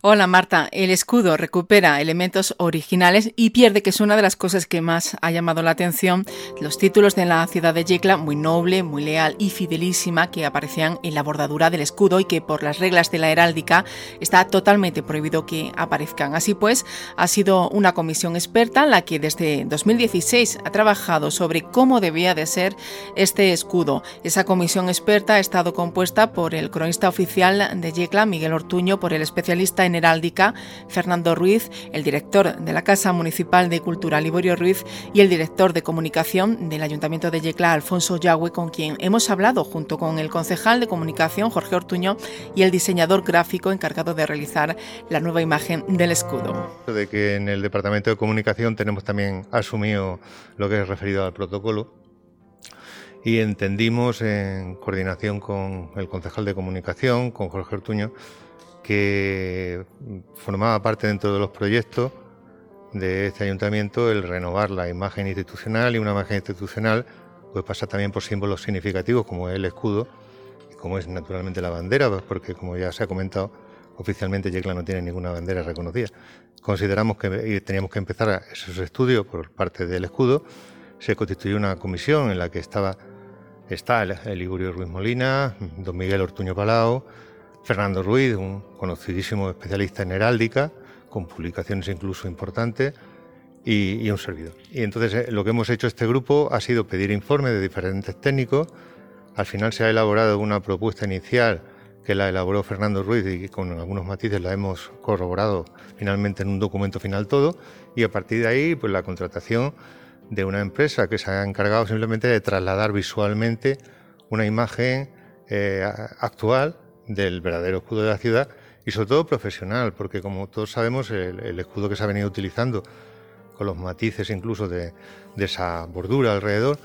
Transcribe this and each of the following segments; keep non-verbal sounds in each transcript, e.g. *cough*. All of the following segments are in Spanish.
Hola Marta, el escudo recupera elementos originales y pierde, que es una de las cosas que más ha llamado la atención, los títulos de la ciudad de Yecla, muy noble, muy leal y fidelísima, que aparecían en la bordadura del escudo y que por las reglas de la heráldica está totalmente prohibido que aparezcan. Así pues, ha sido una comisión experta la que desde 2016 ha trabajado sobre cómo debía de ser este escudo. Esa comisión experta ha estado compuesta por el cronista oficial de Yecla, Miguel Ortuño, por el especialista heráldica, Fernando Ruiz, el director de la Casa Municipal de Cultura, Liborio Ruiz, y el director de comunicación del Ayuntamiento de Yecla, Alfonso Yagüe, con quien hemos hablado junto con el concejal de comunicación, Jorge Ortuño, y el diseñador gráfico encargado de realizar la nueva imagen del escudo. De que en el Departamento de Comunicación tenemos también asumido lo que es referido al protocolo y entendimos en coordinación con el concejal de comunicación, con Jorge Ortuño, que formaba parte dentro de los proyectos de este ayuntamiento el renovar la imagen institucional y una imagen institucional pues pasa también por símbolos significativos como es el escudo y como es naturalmente la bandera, pues, porque como ya se ha comentado, oficialmente Yecla no tiene ninguna bandera reconocida. Consideramos que teníamos que empezar esos estudios por parte del escudo. Se constituyó una comisión en la que estaba está el, el Ruiz Molina, don Miguel Ortuño Palau, Fernando Ruiz, un conocidísimo especialista en heráldica, con publicaciones incluso importantes, y, un servidor. Y entonces eh, lo que hemos hecho este grupo ha sido pedir informes de diferentes técnicos. Al final se ha elaborado una propuesta inicial que la elaboró Fernando Ruiz y con algunos matices la hemos corroborado finalmente en un documento final todo. Y a partir de ahí, pues la contratación de una empresa que se ha encargado simplemente de trasladar visualmente una imagen eh, actual del verdadero escudo de la ciudad y sobre todo profesional, porque como todos sabemos el, escudo que se ha venido utilizando con los matices incluso de, esa bordura alrededor,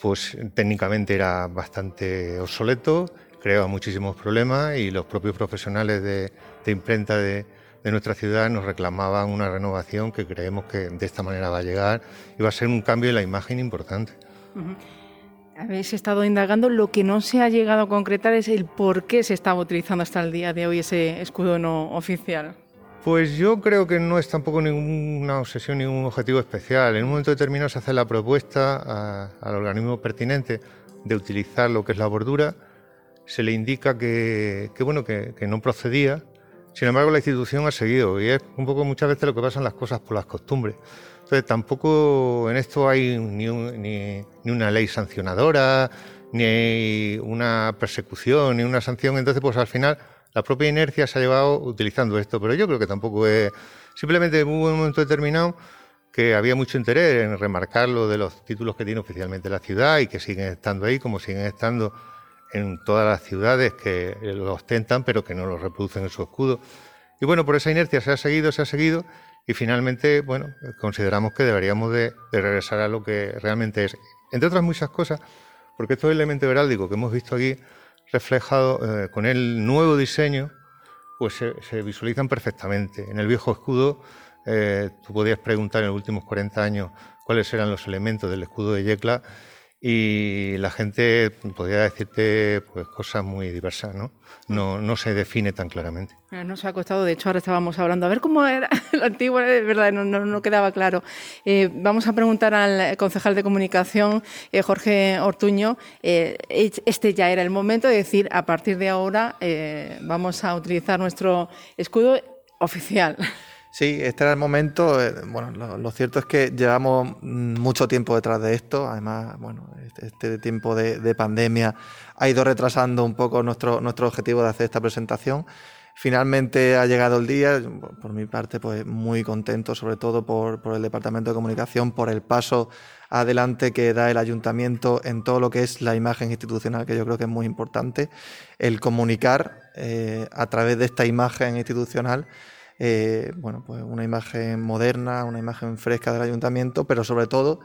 pues técnicamente era bastante obsoleto, creaba muchísimos problemas y los propios profesionales de, imprenta de, nuestra ciudad nos reclamaban una renovación que creemos que de esta manera va a llegar y va a ser un cambio en la imagen importante habéis estado indagando, lo que no se ha llegado a concretar es el por qué se estaba utilizando hasta el día de hoy ese escudo no oficial. Pues yo creo que no es tampoco ninguna obsesión, ningún objetivo especial. En un momento determinado se hace la propuesta al organismo pertinente de utilizar lo que es la bordura, se le indica que, bueno, que, no procedía, sin embargo la institución ha seguido y es un poco muchas veces lo que pasan las cosas por las costumbres. Entonces tampoco en esto hay ni, ni, una ley sancionadora, ni una persecución, ni una sanción. Entonces, pues al final la propia inercia se ha llevado utilizando esto. Pero yo creo que tampoco es... Simplemente hubo un momento determinado que había mucho interés en remarcar lo de los títulos que tiene oficialmente la ciudad y que siguen estando ahí, como siguen estando en todas las ciudades que lo ostentan, pero que no lo reproducen en su escudo. Y bueno, por esa inercia se ha seguido, se ha seguido, y finalmente, bueno, consideramos que deberíamos de, regresar a lo que realmente es. Entre otras muchas cosas, porque estos elementos heráldicos que hemos visto aquí reflejados eh, con el nuevo diseño, pues se, visualizan perfectamente. En el viejo escudo, eh, tú podías preguntar en los últimos 40 años cuáles eran los elementos del escudo de Yecla y la gente podría decirte pues cosas muy diversas, ¿no? No, no se define tan claramente. Eh, nos ha costado, de hecho ahora estábamos hablando, a ver cómo era *laughs* el antiguo, de verdad, no, no, quedaba claro. Eh, vamos a preguntar al concejal de comunicación, eh, Jorge Ortuño, este ya era el momento de decir, a partir de ahora vamos a utilizar nuestro escudo oficial. *laughs* Sí, este era el momento. Eh, bueno, lo, cierto es que llevamos mucho tiempo detrás de esto. Además, bueno, este, este tiempo de, pandemia ha ido retrasando un poco nuestro, nuestro objetivo de hacer esta presentación. Finalmente ha llegado el día, por mi parte, pues muy contento, sobre todo por, el Departamento de Comunicación, por el paso adelante que da el ayuntamiento en todo lo que es la imagen institucional, que yo creo que es muy importante, el comunicar eh, a través de esta imagen institucional eh, bueno, pues una imagen moderna, una imagen fresca del ayuntamiento, pero sobre todo,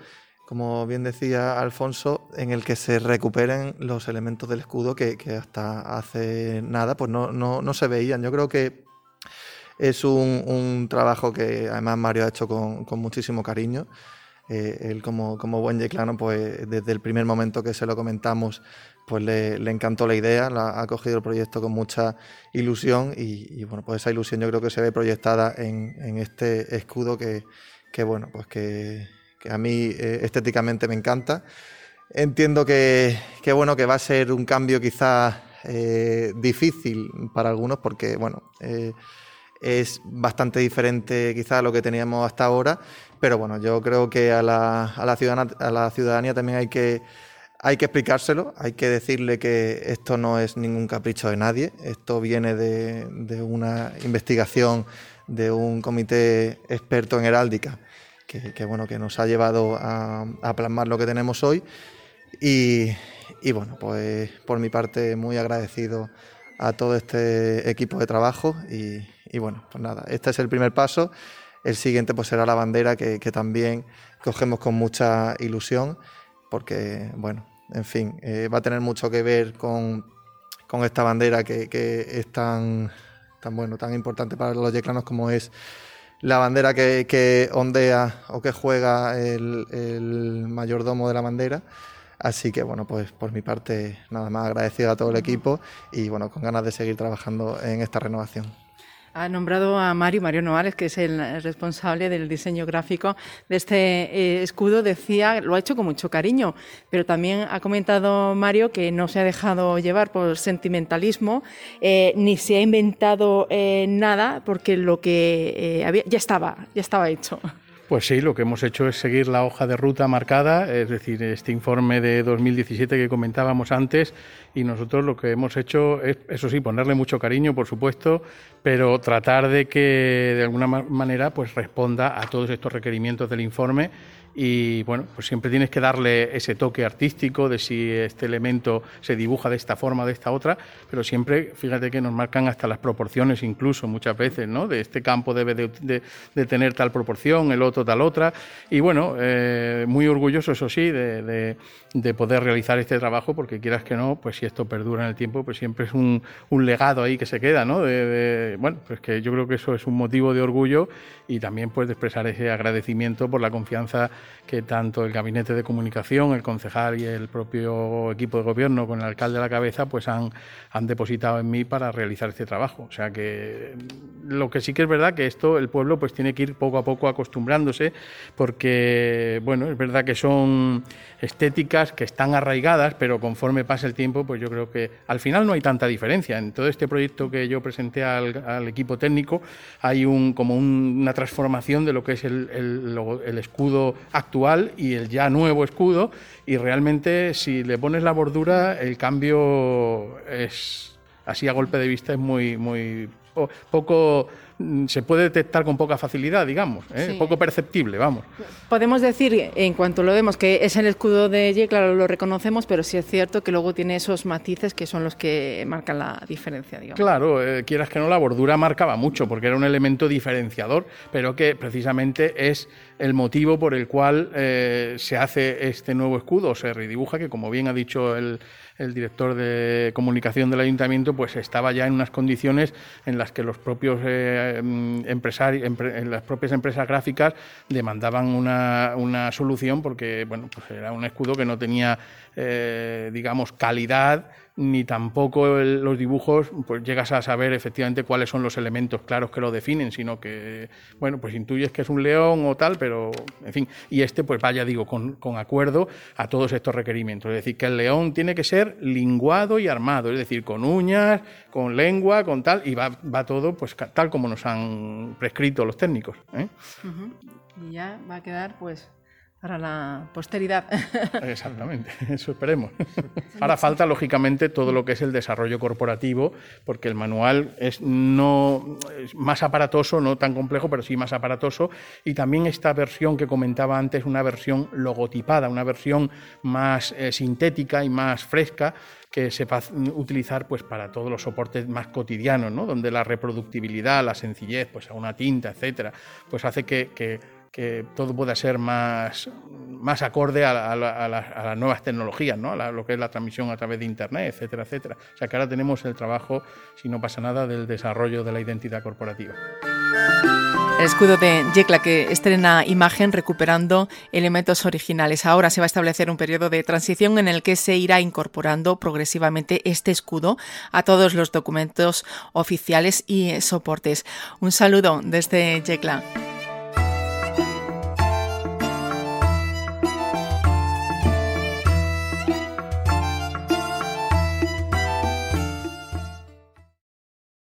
como bien decía Alfonso, en el que se recuperen los elementos del escudo que, hasta hace nada pues no, no, se veían. Yo creo que es un, trabajo que además Mario ha hecho con, muchísimo cariño. Él como, como buen yeclano, pues desde el primer momento que se lo comentamos, pues le, encantó la idea, ha cogido el proyecto con mucha ilusión y, bueno, pues esa ilusión yo creo que se ve proyectada en, este escudo que, bueno, pues que, a mí eh, estéticamente me encanta. Entiendo que, bueno, que va a ser un cambio quizás eh, difícil para algunos porque bueno, eh, es bastante diferente quizás a lo que teníamos hasta ahora, pero bueno, yo creo que a la, a la, a la ciudadanía también hay que hay que explicárselo, hay que decirle que esto no es ningún capricho de nadie, esto viene de, una investigación de un comité experto en heráldica que, bueno, que nos ha llevado a, plasmar lo que tenemos hoy. Y, bueno, pues por mi parte muy agradecido a todo este equipo de trabajo y, bueno, pues nada, este es el primer paso. El siguiente pues será la bandera que, que también cogemos con mucha ilusión porque, bueno, en fin, eh, va a tener mucho que ver con, esta bandera que, es tan, tan, bueno, tan importante para los yeclanos como es la bandera que, ondea o que juega el, el, mayordomo de la bandera. Así que bueno, pues por mi parte nada más agradecido a todo el equipo y bueno, con ganas de seguir trabajando en esta renovación. Ha nombrado a Mario, Mario Novales, que es el responsable del diseño gráfico de este eh, escudo. Decía, lo ha hecho con mucho cariño, pero también ha comentado Mario que no se ha dejado llevar por sentimentalismo, eh, ni se ha inventado eh, nada, porque lo que había, ya estaba, ya estaba hecho. Pues sí, lo que hemos hecho es seguir la hoja de ruta marcada, es decir, este informe de 2017 que comentábamos antes, y nosotros lo que hemos hecho es, eso sí, ponerle mucho cariño, por supuesto, pero tratar de que de alguna manera pues responda a todos estos requerimientos del informe y bueno, pues siempre tienes que darle ese toque artístico de si este elemento se dibuja de esta forma de esta otra, pero siempre, fíjate que nos marcan hasta las proporciones incluso muchas veces, ¿no? De este campo debe de, tener tal proporción, el otro tal otra, y bueno, eh, muy orgulloso, eso sí, de, poder realizar este trabajo, porque quieras que no, pues si esto perdura en el tiempo, pues siempre es un, un legado ahí que se queda, ¿no? bueno, pues que yo creo que eso es un motivo de orgullo y también pues de expresar ese agradecimiento por la confianza que tanto el gabinete de comunicación, el concejal y el propio equipo de gobierno con el alcalde a la cabeza pues han, han depositado en mí para realizar este trabajo. O sea que lo que sí que es verdad que esto el pueblo pues tiene que ir poco a poco acostumbrándose porque bueno, es verdad que son estéticas que están arraigadas, pero conforme pasa el tiempo pues yo creo que al final no hay tanta diferencia. En todo este proyecto que yo presenté al, equipo técnico hay un como una transformación de lo que es el, el, escudo actual y el ya nuevo escudo. Y realmente si le pones la bordura el cambio es así a golpe de vista es muy muy poco mm, se puede detectar con poca facilidad, digamos, ¿eh? poco perceptible, vamos. Podemos decir, en cuanto lo vemos, que es el escudo de Y, claro, lo reconocemos, pero sí es cierto que luego tiene esos matices que son los que marcan la diferencia, digamos. Claro, eh, quieras que no, la bordura marcaba mucho, porque era un elemento diferenciador, pero que precisamente es el motivo por el cual eh, se hace este nuevo escudo, se redibuja, que como bien ha dicho el el director de comunicación del ayuntamiento, pues estaba ya en unas condiciones en las que los propios eh, mm, empresarios, las propias empresas gráficas demandaban una, una, solución porque, bueno, pues era un escudo que no tenía, eh, digamos, calidad ni tampoco los dibujos, pues llegas a saber efectivamente cuáles son los elementos claros que lo definen, sino que, bueno, pues intuyes que es un león o tal, pero, en fin, y este, pues vaya, digo, con, acuerdo a todos estos requerimientos. Es decir, que el león tiene que ser linguado y armado, es decir, con uñas, con lengua, con tal, y va, va todo, pues tal como nos han prescrito los técnicos. ¿eh? Y ya va a quedar, pues, para la posteridad. *laughs* Exactamente, *laughs* eso esperemos. *laughs* Ahora falta, lógicamente, todo lo que es el desarrollo corporativo, porque el manual es no más aparatoso, no tan complejo, pero sí más aparatoso. Y también esta versión que comentaba antes, una versión logotipada, una versión más eh, sintética y más fresca, que se va utilizar pues para todos los soportes más cotidianos, ¿no? donde la reproductibilidad, la sencillez, pues a una tinta, etcétera, pues hace que que que todo pueda ser más, más acorde a, a, la, a, las, nuevas tecnologías, ¿no? a la, lo que es la transmisión a través de Internet, etcétera, etcétera. O sea que ahora tenemos el trabajo, si no pasa nada, del desarrollo de la identidad corporativa. El escudo de Yecla que estrena imagen recuperando elementos originales. Ahora se va a establecer un periodo de transición en el que se irá incorporando progresivamente este escudo a todos los documentos oficiales y soportes. Un saludo desde Yecla.